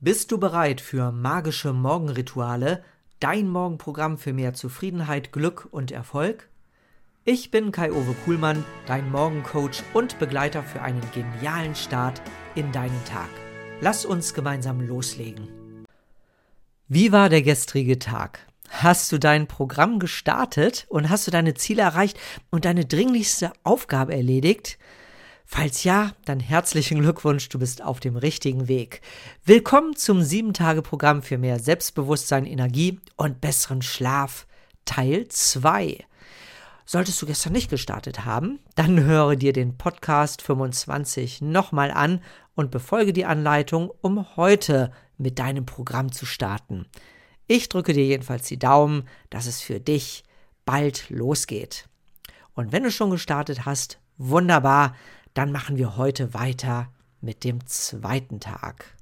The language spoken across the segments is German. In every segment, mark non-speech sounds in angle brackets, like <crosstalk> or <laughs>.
Bist du bereit für magische Morgenrituale, dein Morgenprogramm für mehr Zufriedenheit, Glück und Erfolg? Ich bin Kai-Uwe Kuhlmann, dein Morgencoach und Begleiter für einen genialen Start in deinen Tag. Lass uns gemeinsam loslegen. Wie war der gestrige Tag? Hast du dein Programm gestartet und hast du deine Ziele erreicht und deine dringlichste Aufgabe erledigt? Falls ja, dann herzlichen Glückwunsch, du bist auf dem richtigen Weg. Willkommen zum 7-Tage-Programm für mehr Selbstbewusstsein, Energie und besseren Schlaf, Teil 2. Solltest du gestern nicht gestartet haben, dann <laughs> höre dir den Podcast 25 nochmal an und befolge die Anleitung, um heute mit deinem Programm zu starten. Ich drücke dir jedenfalls die Daumen, dass es für dich bald losgeht. Und wenn du schon gestartet hast, wunderbar, dann machen wir heute weiter mit dem zweiten Tag.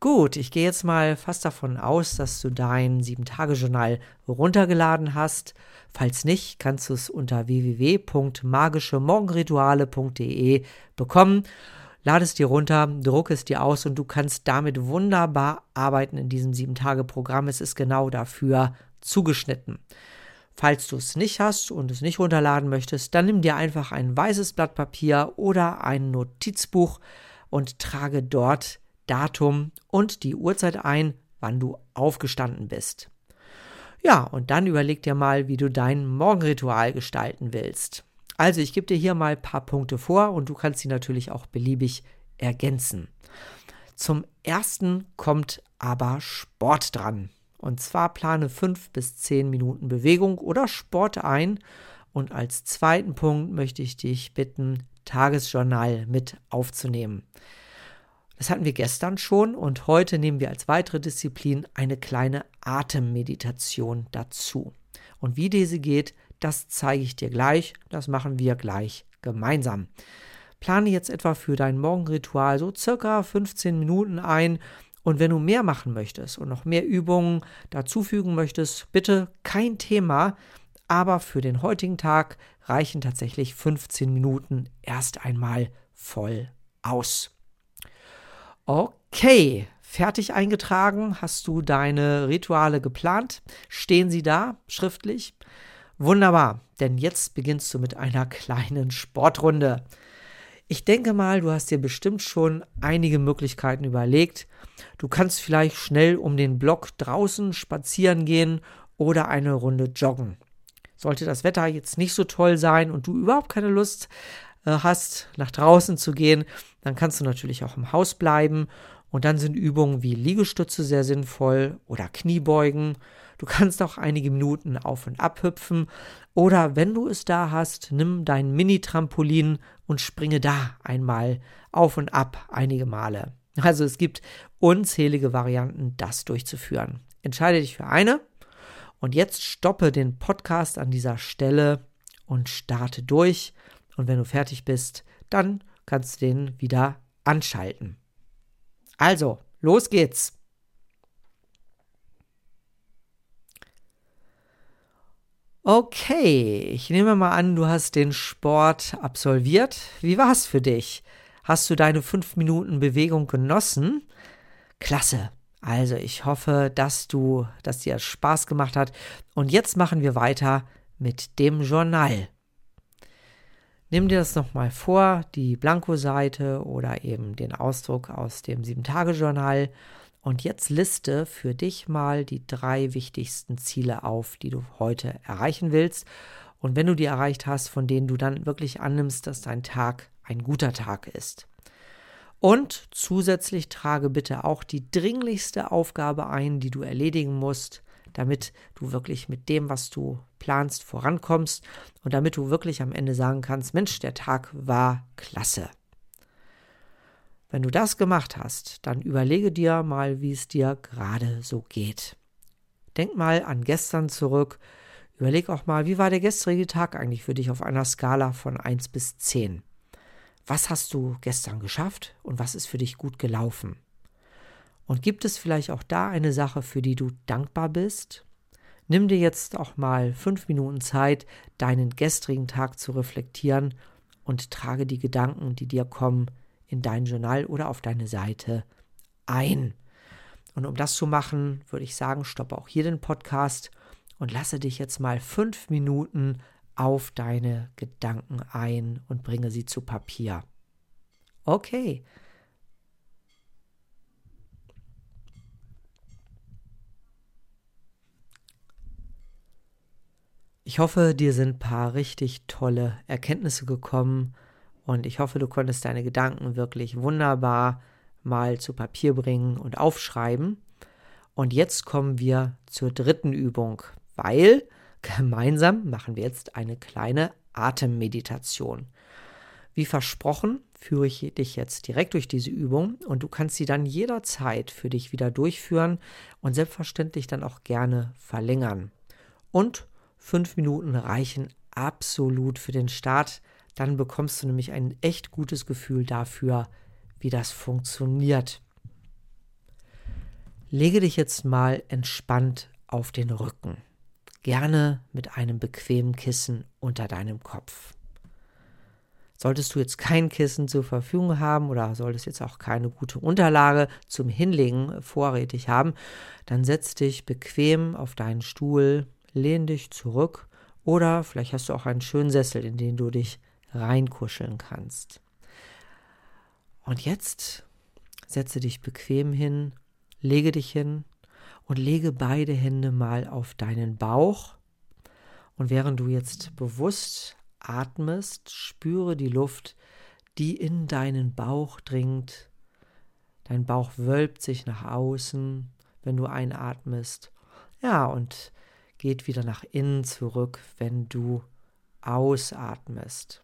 Gut, ich gehe jetzt mal fast davon aus, dass du dein 7-Tage-Journal runtergeladen hast. Falls nicht, kannst du es unter www.magischemorgenrituale.de bekommen. Lade es dir runter, druck es dir aus und du kannst damit wunderbar arbeiten in diesem 7-Tage-Programm. Es ist genau dafür zugeschnitten. Falls du es nicht hast und es nicht runterladen möchtest, dann nimm dir einfach ein weißes Blatt Papier oder ein Notizbuch und trage dort Datum und die Uhrzeit ein, wann du aufgestanden bist. Ja, und dann überleg dir mal, wie du dein Morgenritual gestalten willst. Also, ich gebe dir hier mal ein paar Punkte vor und du kannst sie natürlich auch beliebig ergänzen. Zum ersten kommt aber Sport dran. Und zwar plane fünf bis zehn Minuten Bewegung oder Sport ein. Und als zweiten Punkt möchte ich dich bitten, Tagesjournal mit aufzunehmen. Das hatten wir gestern schon und heute nehmen wir als weitere Disziplin eine kleine Atemmeditation dazu. Und wie diese geht, das zeige ich dir gleich. Das machen wir gleich gemeinsam. Plane jetzt etwa für dein Morgenritual so circa 15 Minuten ein und wenn du mehr machen möchtest und noch mehr Übungen dazufügen möchtest, bitte kein Thema. Aber für den heutigen Tag reichen tatsächlich 15 Minuten erst einmal voll aus. Okay, fertig eingetragen. Hast du deine Rituale geplant? Stehen sie da schriftlich? Wunderbar, denn jetzt beginnst du mit einer kleinen Sportrunde. Ich denke mal, du hast dir bestimmt schon einige Möglichkeiten überlegt. Du kannst vielleicht schnell um den Block draußen spazieren gehen oder eine Runde joggen. Sollte das Wetter jetzt nicht so toll sein und du überhaupt keine Lust äh, hast, nach draußen zu gehen, dann kannst du natürlich auch im Haus bleiben. Und dann sind Übungen wie Liegestütze sehr sinnvoll oder Kniebeugen. Du kannst auch einige Minuten auf und ab hüpfen. Oder wenn du es da hast, nimm dein Mini-Trampolin und springe da einmal auf und ab einige Male. Also es gibt unzählige Varianten, das durchzuführen. Entscheide dich für eine und jetzt stoppe den Podcast an dieser Stelle und starte durch. Und wenn du fertig bist, dann kannst du den wieder anschalten. Also, los geht's. Okay, ich nehme mal an, du hast den Sport absolviert. Wie war es für dich? Hast du deine fünf Minuten Bewegung genossen? Klasse. Also ich hoffe, dass du, dass dir Spaß gemacht hat. Und jetzt machen wir weiter mit dem Journal. Nimm dir das nochmal vor, die Blankoseite oder eben den Ausdruck aus dem Sieben-Tage-Journal und jetzt liste für dich mal die drei wichtigsten Ziele auf, die du heute erreichen willst. Und wenn du die erreicht hast, von denen du dann wirklich annimmst, dass dein Tag ein guter Tag ist. Und zusätzlich trage bitte auch die dringlichste Aufgabe ein, die du erledigen musst, damit du wirklich mit dem, was du planst, vorankommst und damit du wirklich am Ende sagen kannst, Mensch, der Tag war klasse. Wenn du das gemacht hast, dann überlege dir mal, wie es dir gerade so geht. Denk mal an gestern zurück. Überleg auch mal, wie war der gestrige Tag eigentlich für dich auf einer Skala von 1 bis 10? Was hast du gestern geschafft und was ist für dich gut gelaufen? Und gibt es vielleicht auch da eine Sache, für die du dankbar bist? Nimm dir jetzt auch mal fünf Minuten Zeit, deinen gestrigen Tag zu reflektieren und trage die Gedanken, die dir kommen, in dein Journal oder auf deine Seite ein. Und um das zu machen, würde ich sagen, stoppe auch hier den Podcast und lasse dich jetzt mal fünf Minuten auf deine Gedanken ein und bringe sie zu Papier. Okay. Ich hoffe, dir sind ein paar richtig tolle Erkenntnisse gekommen und ich hoffe, du konntest deine Gedanken wirklich wunderbar mal zu Papier bringen und aufschreiben. Und jetzt kommen wir zur dritten Übung, weil gemeinsam machen wir jetzt eine kleine Atemmeditation. Wie versprochen, führe ich dich jetzt direkt durch diese Übung und du kannst sie dann jederzeit für dich wieder durchführen und selbstverständlich dann auch gerne verlängern. Und fünf Minuten reichen absolut für den Start. Dann bekommst du nämlich ein echt gutes Gefühl dafür, wie das funktioniert. Lege dich jetzt mal entspannt auf den Rücken, gerne mit einem bequemen Kissen unter deinem Kopf. Solltest du jetzt kein Kissen zur Verfügung haben oder solltest jetzt auch keine gute Unterlage zum Hinlegen vorrätig haben, dann setz dich bequem auf deinen Stuhl, lehn dich zurück oder vielleicht hast du auch einen schönen Sessel, in den du dich reinkuscheln kannst. Und jetzt setze dich bequem hin, lege dich hin und lege beide Hände mal auf deinen Bauch. Und während du jetzt bewusst atmest, spüre die Luft, die in deinen Bauch dringt. Dein Bauch wölbt sich nach außen, wenn du einatmest. Ja, und geht wieder nach innen zurück, wenn du ausatmest.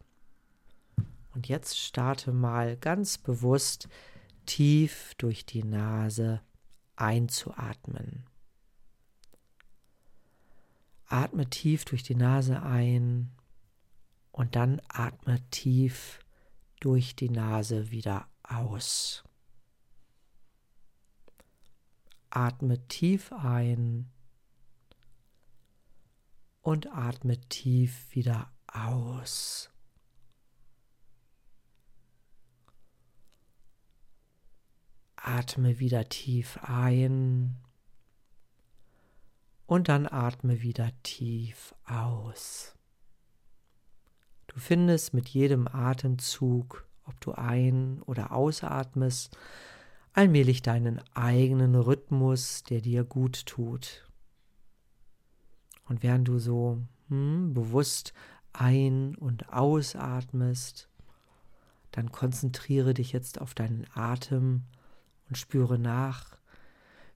Und jetzt starte mal ganz bewusst tief durch die Nase einzuatmen. Atme tief durch die Nase ein und dann atme tief durch die Nase wieder aus. Atme tief ein und atme tief wieder aus. Atme wieder tief ein und dann atme wieder tief aus. Du findest mit jedem Atemzug, ob du ein- oder ausatmest, allmählich deinen eigenen Rhythmus, der dir gut tut. Und während du so hm, bewusst ein- und ausatmest, dann konzentriere dich jetzt auf deinen Atem und spüre nach,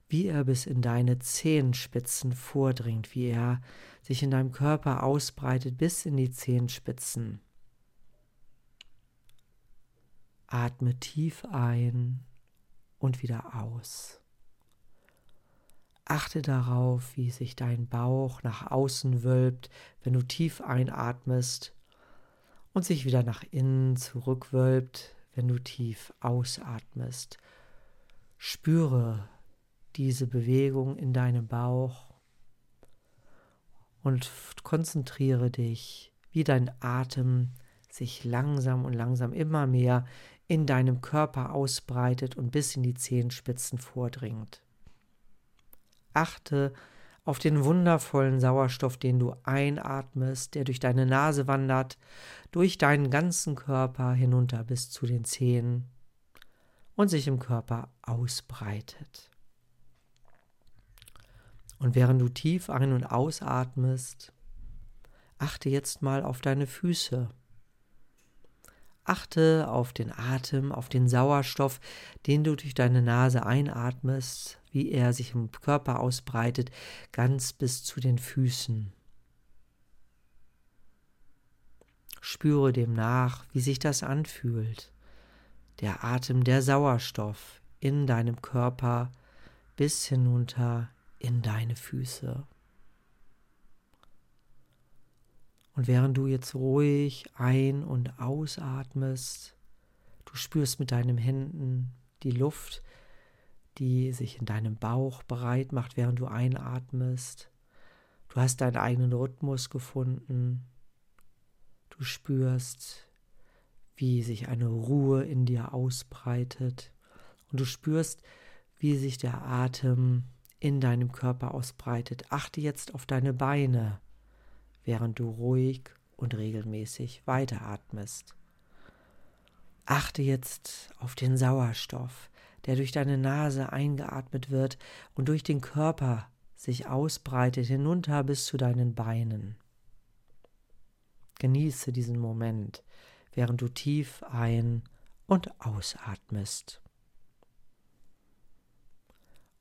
wie er bis in deine Zehenspitzen vordringt, wie er sich in deinem Körper ausbreitet bis in die Zehenspitzen. Atme tief ein und wieder aus. Achte darauf, wie sich dein Bauch nach außen wölbt, wenn du tief einatmest und sich wieder nach innen zurückwölbt, wenn du tief ausatmest. Spüre diese Bewegung in deinem Bauch und konzentriere dich, wie dein Atem sich langsam und langsam immer mehr in deinem Körper ausbreitet und bis in die Zehenspitzen vordringt. Achte auf den wundervollen Sauerstoff, den du einatmest, der durch deine Nase wandert, durch deinen ganzen Körper hinunter bis zu den Zehen und sich im Körper ausbreitet. Und während du tief ein- und ausatmest, achte jetzt mal auf deine Füße. Achte auf den Atem, auf den Sauerstoff, den du durch deine Nase einatmest, wie er sich im Körper ausbreitet, ganz bis zu den Füßen. Spüre dem nach, wie sich das anfühlt der Atem, der Sauerstoff in deinem Körper bis hinunter in deine Füße. Und während du jetzt ruhig ein- und ausatmest, du spürst mit deinen Händen die Luft, die sich in deinem Bauch bereit macht, während du einatmest. Du hast deinen eigenen Rhythmus gefunden. Du spürst, wie sich eine Ruhe in dir ausbreitet und du spürst, wie sich der Atem in deinem Körper ausbreitet. Achte jetzt auf deine Beine, während du ruhig und regelmäßig weiteratmest. Achte jetzt auf den Sauerstoff, der durch deine Nase eingeatmet wird und durch den Körper sich ausbreitet hinunter bis zu deinen Beinen. Genieße diesen Moment, während du tief ein- und ausatmest.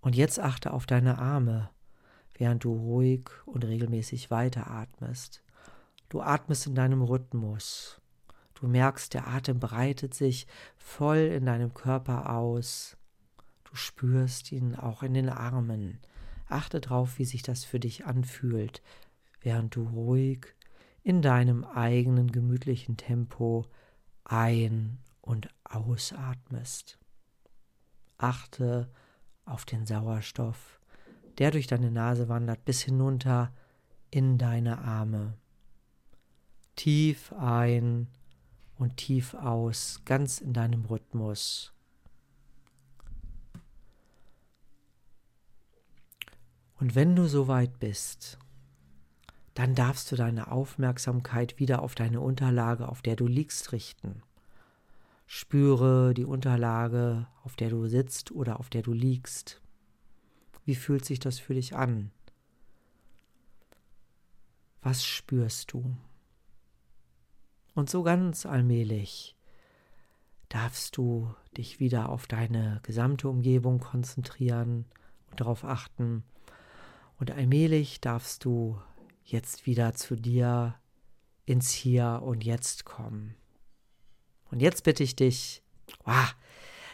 Und jetzt achte auf deine Arme, während du ruhig und regelmäßig weiteratmest. Du atmest in deinem Rhythmus. Du merkst, der Atem breitet sich voll in deinem Körper aus. Du spürst ihn auch in den Armen. Achte darauf, wie sich das für dich anfühlt, während du ruhig in deinem eigenen gemütlichen Tempo ein- und ausatmest. Achte auf den Sauerstoff, der durch deine Nase wandert bis hinunter in deine Arme. Tief ein und tief aus, ganz in deinem Rhythmus. Und wenn du soweit bist, dann darfst du deine Aufmerksamkeit wieder auf deine Unterlage, auf der du liegst, richten. Spüre die Unterlage, auf der du sitzt oder auf der du liegst. Wie fühlt sich das für dich an? Was spürst du? Und so ganz allmählich darfst du dich wieder auf deine gesamte Umgebung konzentrieren und darauf achten. Und allmählich darfst du jetzt wieder zu dir ins Hier und Jetzt kommen. Und jetzt bitte ich dich, wow,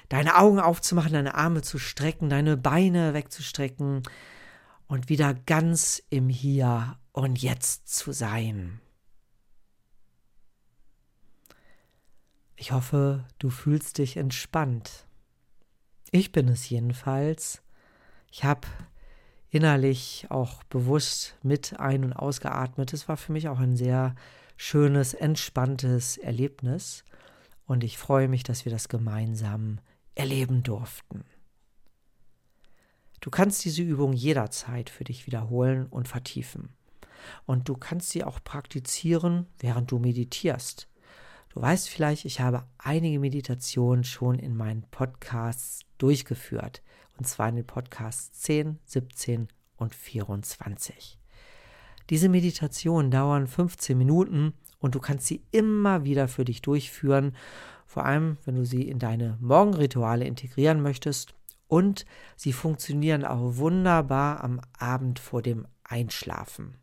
deine Augen aufzumachen, deine Arme zu strecken, deine Beine wegzustrecken und wieder ganz im Hier und Jetzt zu sein. Ich hoffe, du fühlst dich entspannt. Ich bin es jedenfalls. Ich habe innerlich auch bewusst mit ein- und ausgeatmet. Es war für mich auch ein sehr schönes, entspanntes Erlebnis und ich freue mich, dass wir das gemeinsam erleben durften. Du kannst diese Übung jederzeit für dich wiederholen und vertiefen. Und du kannst sie auch praktizieren, während du meditierst. Du weißt vielleicht, ich habe einige Meditationen schon in meinen Podcasts durchgeführt. Und zwar in den Podcasts 10, 17 und 24. Diese Meditationen dauern 15 Minuten und du kannst sie immer wieder für dich durchführen, vor allem wenn du sie in deine Morgenrituale integrieren möchtest und sie funktionieren auch wunderbar am Abend vor dem Einschlafen.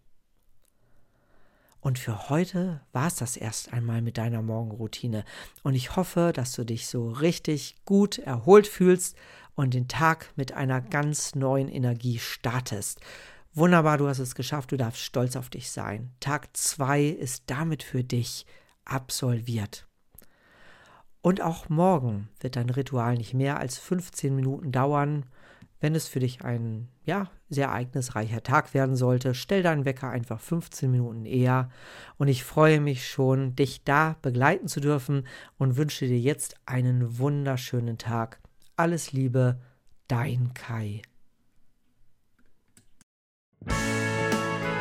Und für heute war es das erst einmal mit deiner Morgenroutine. Und ich hoffe, dass du dich so richtig gut erholt fühlst und den Tag mit einer ganz neuen Energie startest. Wunderbar, du hast es geschafft, du darfst stolz auf dich sein. Tag 2 ist damit für dich absolviert. Und auch morgen wird dein Ritual nicht mehr als 15 Minuten dauern. Wenn es für dich ein ja, sehr ereignisreicher Tag werden sollte, stell deinen Wecker einfach 15 Minuten eher. Und ich freue mich schon, dich da begleiten zu dürfen und wünsche dir jetzt einen wunderschönen Tag. Alles Liebe, dein Kai.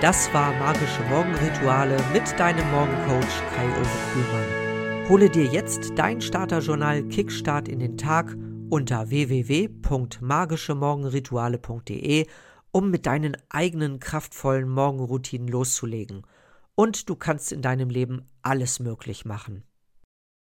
Das war Magische Morgenrituale mit deinem Morgencoach Kai-Uwe Kuhlmann. Hole dir jetzt dein Starterjournal Kickstart in den Tag unter www.magischemorgenrituale.de, um mit deinen eigenen kraftvollen Morgenroutinen loszulegen. Und du kannst in deinem Leben alles möglich machen.